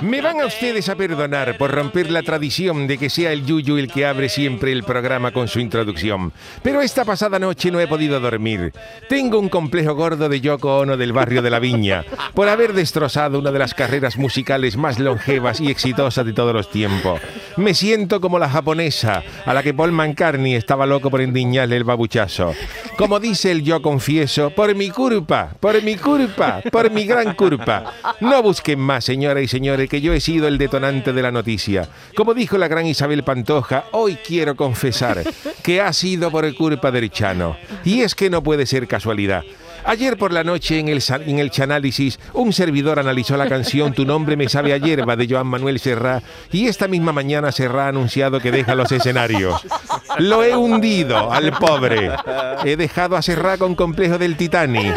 Me van a ustedes a perdonar por romper la tradición de que sea el Yuyu el que abre siempre el programa con su introducción. Pero esta pasada noche no he podido dormir. Tengo un complejo gordo de Yoko Ono del barrio de la Viña por haber destrozado una de las carreras musicales más longevas y exitosas de todos los tiempos. Me siento como la japonesa a la que Paul McCartney estaba loco por endiñarle el babuchazo. Como dice el yo confieso, por mi culpa, por mi culpa, por mi gran culpa. No busquen más, señoras y señores, que yo he sido el detonante de la noticia. Como dijo la gran Isabel Pantoja, hoy quiero confesar que ha sido por culpa del Chano. Y es que no puede ser casualidad. Ayer por la noche en el, en el Chanálisis, un servidor analizó la canción Tu nombre me sabe a de Joan Manuel Serrá y esta misma mañana Serrá ha anunciado que deja los escenarios. Lo he hundido al pobre. He dejado a Serrá con complejo del Titanic.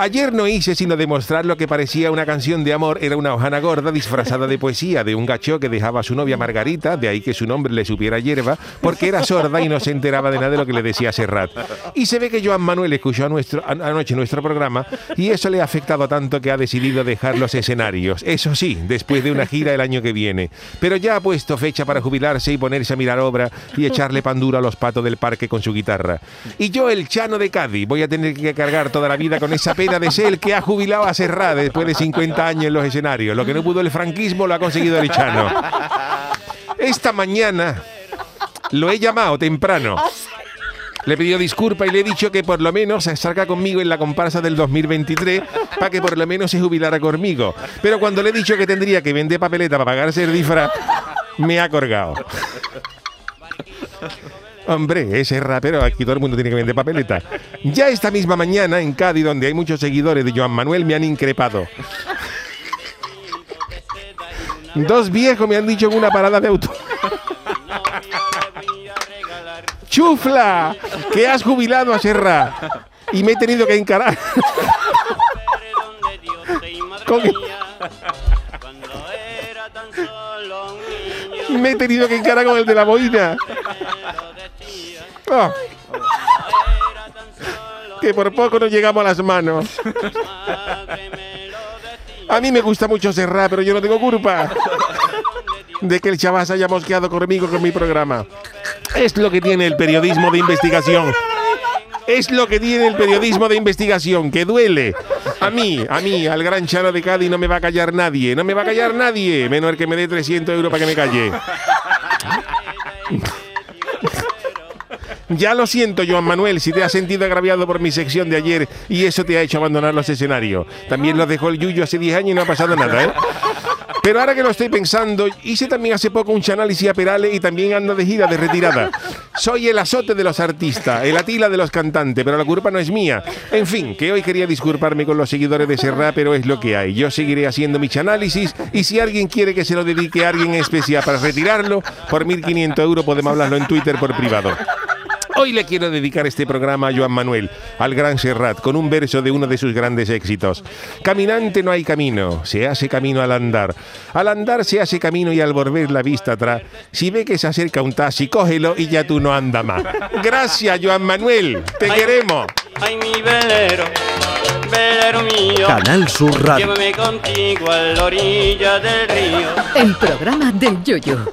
Ayer no hice sino demostrar lo que parecía una canción de amor, era una hojana gorda disfrazada de poesía de un gacho que dejaba a su novia Margarita, de ahí que su nombre le supiera hierba, porque era sorda y no se enteraba de nada de lo que le decía Serrat. Y se ve que Joan Manuel escuchó a nuestro, anoche nuestro programa y eso le ha afectado tanto que ha decidido dejar los escenarios. Eso sí, después de una gira el año que viene. Pero ya ha puesto fecha para jubilarse y ponerse a mirar obra y echarle pan duro a los patos del parque con su guitarra. Y yo, el Chano de Cádiz, voy a tener que cargar toda la vida con esa pena de ser el que ha jubilado a Serrat después de 50 años en los escenarios. Lo que no pudo el franquismo lo ha conseguido el Chano. Esta mañana lo he llamado temprano. Le he pedido disculpas y le he dicho que por lo menos se salga conmigo en la comparsa del 2023 para que por lo menos se jubilara conmigo. Pero cuando le he dicho que tendría que vender papeleta para pagarse el disfraz, me ha colgado. Hombre, ese rapero, aquí todo el mundo tiene que vender papeleta. Ya esta misma mañana en Cádiz, donde hay muchos seguidores de Joan Manuel, me han increpado. Dos viejos me han dicho en una parada de auto. ¡Chufla! Que has jubilado a Serra. Y me he tenido que encarar. Con- Me he tenido que encarar con el de la boina. Que por poco no llegamos a las manos. A mí me gusta mucho Serra, pero yo no tengo culpa de que el chaval se haya mosqueado conmigo con mi programa. Es lo que tiene el periodismo de investigación. Es lo que tiene el periodismo de investigación, que duele. A mí, a mí, al gran Chano de Cádiz no me va a callar nadie, no me va a callar nadie, menos el que me dé 300 euros para que me calle. Ya lo siento, Joan Manuel, si te has sentido agraviado por mi sección de ayer y eso te ha hecho abandonar los escenarios. También los dejó el Yuyo hace 10 años y no ha pasado nada, ¿eh? Pero ahora que lo estoy pensando, hice también hace poco un análisis a Perales y también ando de gira de retirada. Soy el azote de los artistas, el atila de los cantantes, pero la culpa no es mía. En fin, que hoy quería disculparme con los seguidores de Serra, pero es lo que hay. Yo seguiré haciendo mi análisis y si alguien quiere que se lo dedique a alguien en especial para retirarlo, por 1.500 euros podemos hablarlo en Twitter por privado. Hoy le quiero dedicar este programa a Joan Manuel, al gran Serrat, con un verso de uno de sus grandes éxitos. Caminante no hay camino, se hace camino al andar. Al andar se hace camino y al volver la vista atrás, si ve que se acerca un taxi, cógelo y ya tú no andas más. Gracias, Joan Manuel, te Ay. queremos. Ay, mi velero, velero mío, Canal Sur Radio. llévame contigo a la orilla del río. El programa del Yoyo.